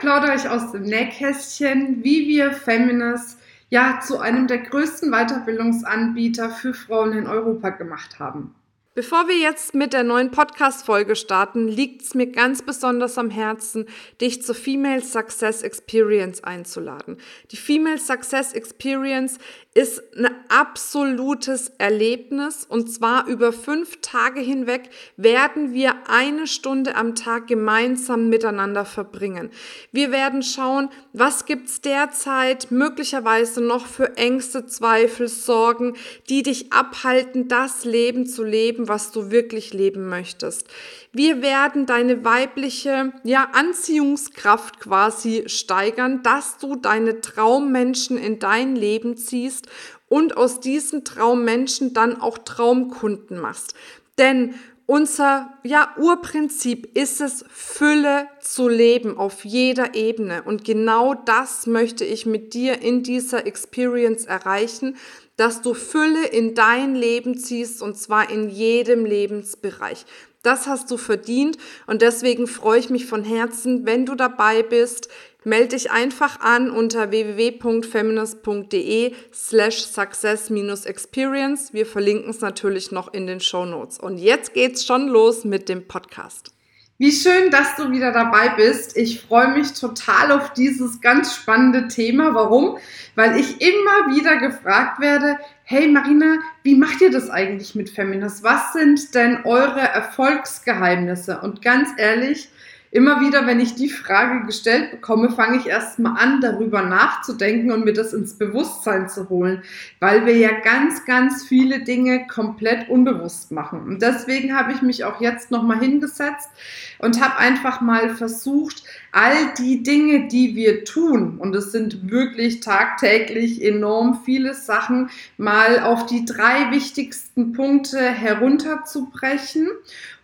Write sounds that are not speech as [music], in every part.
plaudere ich aus dem Nähkästchen, wie wir Feminist ja zu einem der größten Weiterbildungsanbieter für Frauen in Europa gemacht haben. Bevor wir jetzt mit der neuen Podcast-Folge starten, liegt es mir ganz besonders am Herzen, dich zur Female Success Experience einzuladen. Die Female Success Experience ist ein absolutes Erlebnis und zwar über fünf Tage hinweg werden wir eine Stunde am Tag gemeinsam miteinander verbringen. Wir werden schauen, was gibt's derzeit möglicherweise noch für Ängste, Zweifel, Sorgen, die dich abhalten, das Leben zu leben, was du wirklich leben möchtest. Wir werden deine weibliche ja, Anziehungskraft quasi steigern, dass du deine Traummenschen in dein Leben ziehst und aus diesen Traummenschen dann auch Traumkunden machst. Denn unser ja, Urprinzip ist es, Fülle zu leben auf jeder Ebene. Und genau das möchte ich mit dir in dieser Experience erreichen, dass du Fülle in dein Leben ziehst und zwar in jedem Lebensbereich. Das hast du verdient und deswegen freue ich mich von Herzen, wenn du dabei bist. Melde dich einfach an unter www.feminist.de slash success-experience. Wir verlinken es natürlich noch in den Show Notes. Und jetzt geht's schon los mit dem Podcast. Wie schön, dass du wieder dabei bist. Ich freue mich total auf dieses ganz spannende Thema. Warum? Weil ich immer wieder gefragt werde, hey Marina, wie macht ihr das eigentlich mit Feminist? Was sind denn eure Erfolgsgeheimnisse? Und ganz ehrlich, immer wieder, wenn ich die Frage gestellt bekomme, fange ich erstmal an, darüber nachzudenken und mir das ins Bewusstsein zu holen, weil wir ja ganz, ganz viele Dinge komplett unbewusst machen. Und deswegen habe ich mich auch jetzt nochmal hingesetzt und habe einfach mal versucht, all die Dinge, die wir tun, und es sind wirklich tagtäglich enorm viele Sachen, mal auf die drei wichtigsten Punkte herunterzubrechen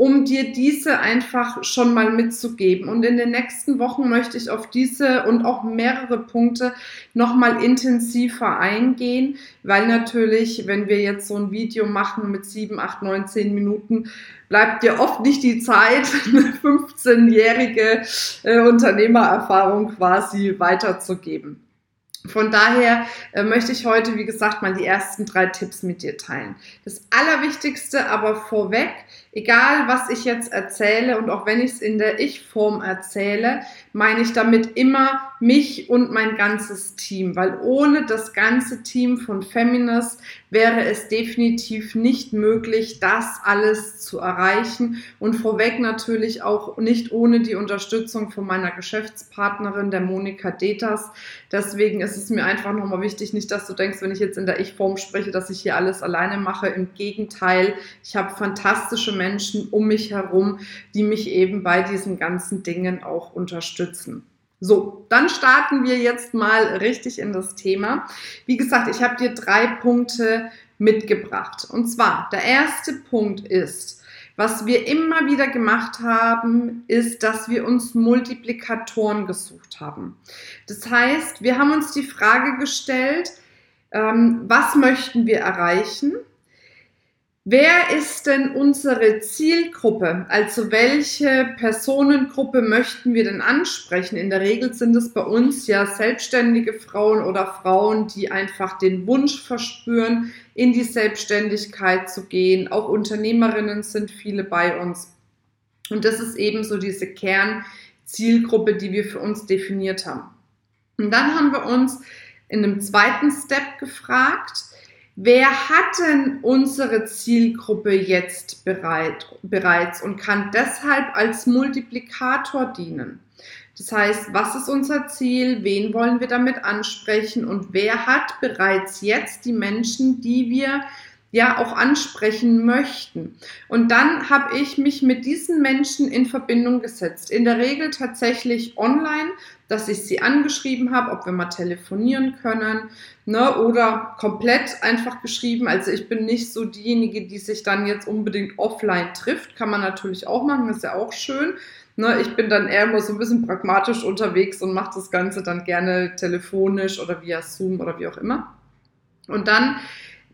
um dir diese einfach schon mal mitzugeben. Und in den nächsten Wochen möchte ich auf diese und auch mehrere Punkte nochmal intensiver eingehen, weil natürlich, wenn wir jetzt so ein Video machen mit sieben, acht, neun, zehn Minuten, bleibt dir oft nicht die Zeit, [laughs] eine 15-jährige äh, Unternehmererfahrung quasi weiterzugeben. Von daher äh, möchte ich heute, wie gesagt, mal die ersten drei Tipps mit dir teilen. Das Allerwichtigste aber vorweg, egal was ich jetzt erzähle und auch wenn ich es in der Ich-Form erzähle, meine ich damit immer mich und mein ganzes Team, weil ohne das ganze Team von Feminist wäre es definitiv nicht möglich, das alles zu erreichen und vorweg natürlich auch nicht ohne die Unterstützung von meiner Geschäftspartnerin, der Monika Detas. Deswegen ist es mir einfach nochmal wichtig, nicht, dass du denkst, wenn ich jetzt in der Ich-Form spreche, dass ich hier alles alleine mache. Im Gegenteil, ich habe fantastische Menschen um mich herum, die mich eben bei diesen ganzen Dingen auch unterstützen. So, dann starten wir jetzt mal richtig in das Thema. Wie gesagt, ich habe dir drei Punkte mitgebracht. Und zwar, der erste Punkt ist, was wir immer wieder gemacht haben, ist, dass wir uns Multiplikatoren gesucht haben. Das heißt, wir haben uns die Frage gestellt, ähm, was möchten wir erreichen? Wer ist denn unsere Zielgruppe? Also welche Personengruppe möchten wir denn ansprechen? In der Regel sind es bei uns ja selbstständige Frauen oder Frauen, die einfach den Wunsch verspüren, in die Selbstständigkeit zu gehen. Auch Unternehmerinnen sind viele bei uns. Und das ist eben so diese Kernzielgruppe, die wir für uns definiert haben. Und dann haben wir uns in einem zweiten Step gefragt, Wer hat denn unsere Zielgruppe jetzt bereit, bereits und kann deshalb als Multiplikator dienen? Das heißt, was ist unser Ziel? Wen wollen wir damit ansprechen? Und wer hat bereits jetzt die Menschen, die wir ja auch ansprechen möchten. Und dann habe ich mich mit diesen Menschen in Verbindung gesetzt. In der Regel tatsächlich online, dass ich sie angeschrieben habe, ob wir mal telefonieren können, ne, oder komplett einfach geschrieben. Also ich bin nicht so diejenige, die sich dann jetzt unbedingt offline trifft. Kann man natürlich auch machen, ist ja auch schön. Ne, ich bin dann eher immer so ein bisschen pragmatisch unterwegs und mache das Ganze dann gerne telefonisch oder via Zoom oder wie auch immer. Und dann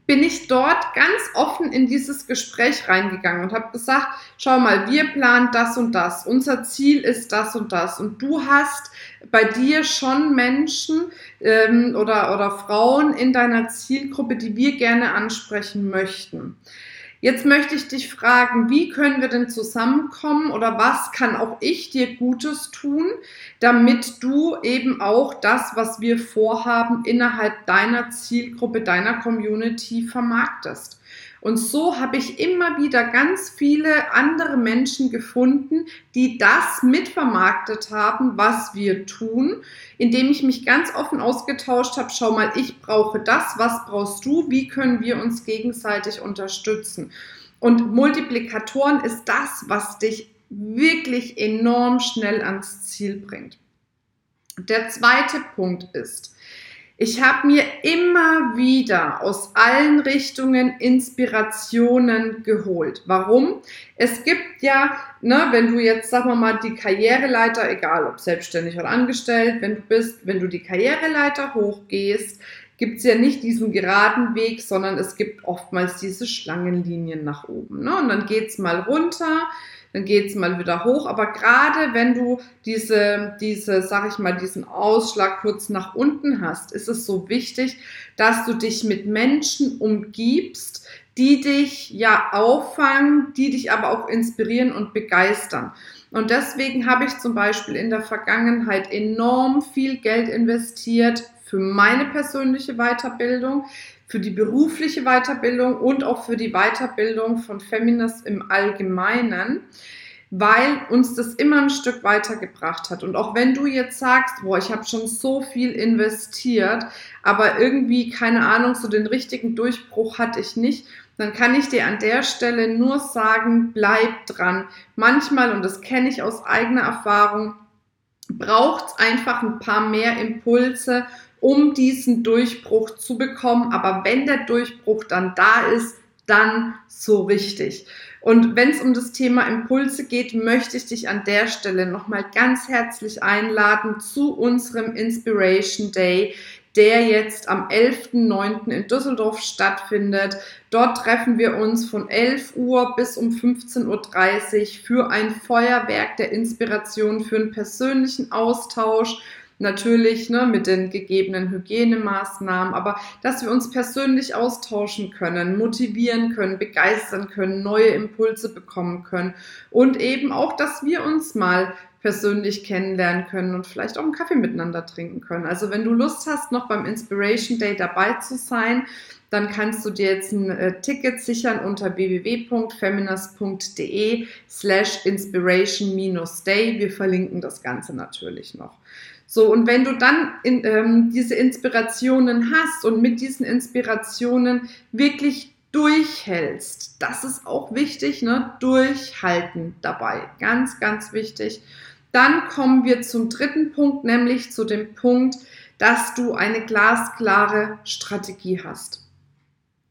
bin ich dort ganz offen in dieses Gespräch reingegangen und habe gesagt, schau mal, wir planen das und das, unser Ziel ist das und das und du hast bei dir schon Menschen ähm, oder, oder Frauen in deiner Zielgruppe, die wir gerne ansprechen möchten. Jetzt möchte ich dich fragen, wie können wir denn zusammenkommen oder was kann auch ich dir Gutes tun, damit du eben auch das, was wir vorhaben, innerhalb deiner Zielgruppe, deiner Community vermarktest. Und so habe ich immer wieder ganz viele andere Menschen gefunden, die das mitvermarktet haben, was wir tun, indem ich mich ganz offen ausgetauscht habe, schau mal, ich brauche das, was brauchst du, wie können wir uns gegenseitig unterstützen. Und Multiplikatoren ist das, was dich wirklich enorm schnell ans Ziel bringt. Der zweite Punkt ist, ich habe mir immer wieder aus allen Richtungen Inspirationen geholt. Warum? Es gibt ja, ne, wenn du jetzt, sagen wir mal, die Karriereleiter, egal ob selbstständig oder angestellt, wenn du bist, wenn du die Karriereleiter hochgehst, gibt es ja nicht diesen geraden Weg, sondern es gibt oftmals diese Schlangenlinien nach oben. Ne? Und dann geht's mal runter dann geht es mal wieder hoch. Aber gerade wenn du diese, diese, sag ich mal, diesen Ausschlag kurz nach unten hast, ist es so wichtig, dass du dich mit Menschen umgibst, die dich ja auffangen, die dich aber auch inspirieren und begeistern. Und deswegen habe ich zum Beispiel in der Vergangenheit enorm viel Geld investiert für meine persönliche Weiterbildung, für die berufliche Weiterbildung und auch für die Weiterbildung von Feminist im Allgemeinen, weil uns das immer ein Stück weitergebracht hat. Und auch wenn du jetzt sagst, boah, ich habe schon so viel investiert, aber irgendwie, keine Ahnung, so den richtigen Durchbruch hatte ich nicht, dann kann ich dir an der Stelle nur sagen, bleib dran. Manchmal, und das kenne ich aus eigener Erfahrung, braucht es einfach ein paar mehr Impulse um diesen Durchbruch zu bekommen. Aber wenn der Durchbruch dann da ist, dann so richtig. Und wenn es um das Thema Impulse geht, möchte ich dich an der Stelle nochmal ganz herzlich einladen zu unserem Inspiration Day, der jetzt am 11.09. in Düsseldorf stattfindet. Dort treffen wir uns von 11 Uhr bis um 15.30 Uhr für ein Feuerwerk der Inspiration, für einen persönlichen Austausch Natürlich ne, mit den gegebenen Hygienemaßnahmen, aber dass wir uns persönlich austauschen können, motivieren können, begeistern können, neue Impulse bekommen können und eben auch, dass wir uns mal persönlich kennenlernen können und vielleicht auch einen Kaffee miteinander trinken können. Also wenn du Lust hast, noch beim Inspiration Day dabei zu sein, dann kannst du dir jetzt ein äh, Ticket sichern unter www.feminist.de slash inspiration-day. Wir verlinken das Ganze natürlich noch. So, und wenn du dann in, ähm, diese Inspirationen hast und mit diesen Inspirationen wirklich durchhältst, das ist auch wichtig, ne? Durchhalten dabei. Ganz, ganz wichtig. Dann kommen wir zum dritten Punkt, nämlich zu dem Punkt, dass du eine glasklare Strategie hast.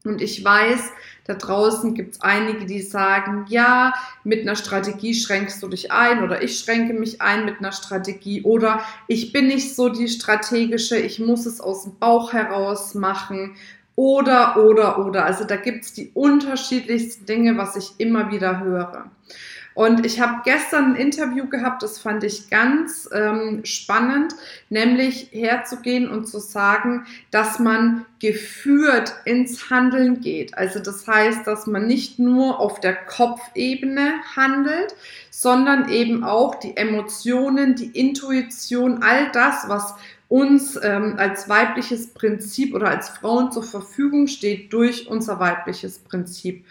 Und ich weiß, da draußen gibt es einige, die sagen, ja, mit einer Strategie schränkst du dich ein oder ich schränke mich ein mit einer Strategie oder ich bin nicht so die strategische, ich muss es aus dem Bauch heraus machen oder, oder, oder. Also da gibt es die unterschiedlichsten Dinge, was ich immer wieder höre. Und ich habe gestern ein Interview gehabt, das fand ich ganz ähm, spannend, nämlich herzugehen und zu sagen, dass man geführt ins Handeln geht. Also das heißt, dass man nicht nur auf der Kopfebene handelt, sondern eben auch die Emotionen, die Intuition, all das, was uns ähm, als weibliches Prinzip oder als Frauen zur Verfügung steht durch unser weibliches Prinzip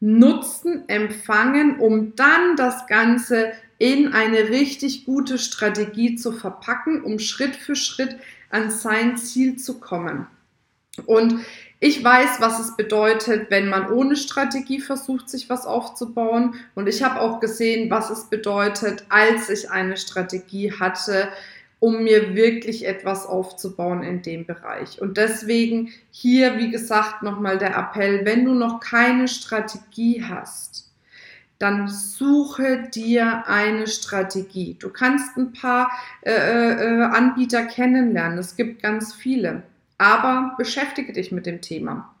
nutzen, empfangen, um dann das Ganze in eine richtig gute Strategie zu verpacken, um Schritt für Schritt an sein Ziel zu kommen. Und ich weiß, was es bedeutet, wenn man ohne Strategie versucht, sich was aufzubauen. Und ich habe auch gesehen, was es bedeutet, als ich eine Strategie hatte, um mir wirklich etwas aufzubauen in dem Bereich. Und deswegen hier, wie gesagt, nochmal der Appell, wenn du noch keine Strategie hast, dann suche dir eine Strategie. Du kannst ein paar äh, äh, Anbieter kennenlernen. Es gibt ganz viele. Aber beschäftige dich mit dem Thema.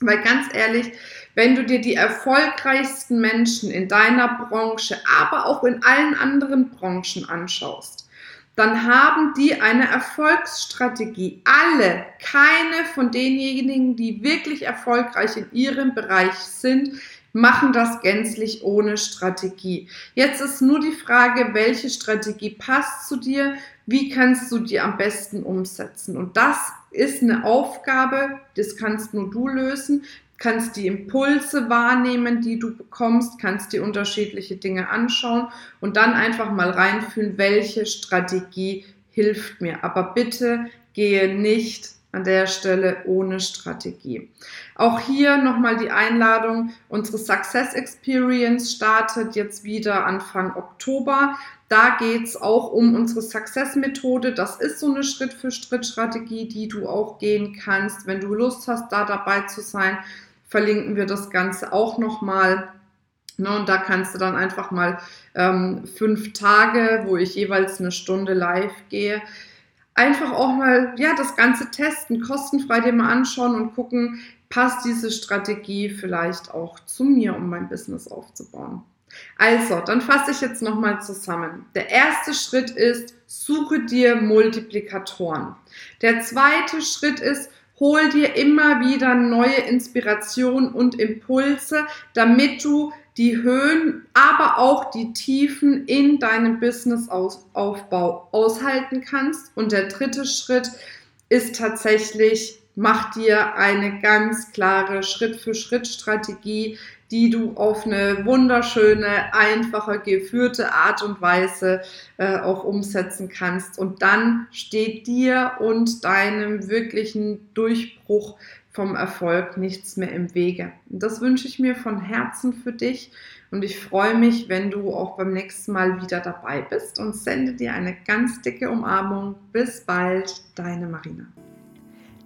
Weil ganz ehrlich, wenn du dir die erfolgreichsten Menschen in deiner Branche, aber auch in allen anderen Branchen anschaust, dann haben die eine Erfolgsstrategie. Alle, keine von denjenigen, die wirklich erfolgreich in ihrem Bereich sind, machen das gänzlich ohne Strategie. Jetzt ist nur die Frage, welche Strategie passt zu dir, wie kannst du die am besten umsetzen. Und das ist eine Aufgabe, das kannst nur du lösen kannst die Impulse wahrnehmen, die du bekommst, kannst dir unterschiedliche Dinge anschauen und dann einfach mal reinfühlen, welche Strategie hilft mir. Aber bitte gehe nicht an der Stelle ohne Strategie. Auch hier nochmal die Einladung. Unsere Success Experience startet jetzt wieder Anfang Oktober. Da geht es auch um unsere Success-Methode. Das ist so eine Schritt-für-Schritt-Strategie, die du auch gehen kannst. Wenn du Lust hast, da dabei zu sein, verlinken wir das Ganze auch nochmal. Ne, und da kannst du dann einfach mal ähm, fünf Tage, wo ich jeweils eine Stunde live gehe, einfach auch mal ja das Ganze testen, kostenfrei dir mal anschauen und gucken, passt diese Strategie vielleicht auch zu mir, um mein Business aufzubauen. Also, dann fasse ich jetzt nochmal zusammen. Der erste Schritt ist, suche dir Multiplikatoren. Der zweite Schritt ist, hol dir immer wieder neue Inspiration und Impulse, damit du die Höhen, aber auch die Tiefen in deinem Businessaufbau aushalten kannst. Und der dritte Schritt ist tatsächlich, mach dir eine ganz klare Schritt-für-Schritt-Strategie, die du auf eine wunderschöne, einfache, geführte Art und Weise äh, auch umsetzen kannst. Und dann steht dir und deinem wirklichen Durchbruch vom Erfolg nichts mehr im Wege. Und das wünsche ich mir von Herzen für dich. Und ich freue mich, wenn du auch beim nächsten Mal wieder dabei bist und sende dir eine ganz dicke Umarmung. Bis bald, deine Marina.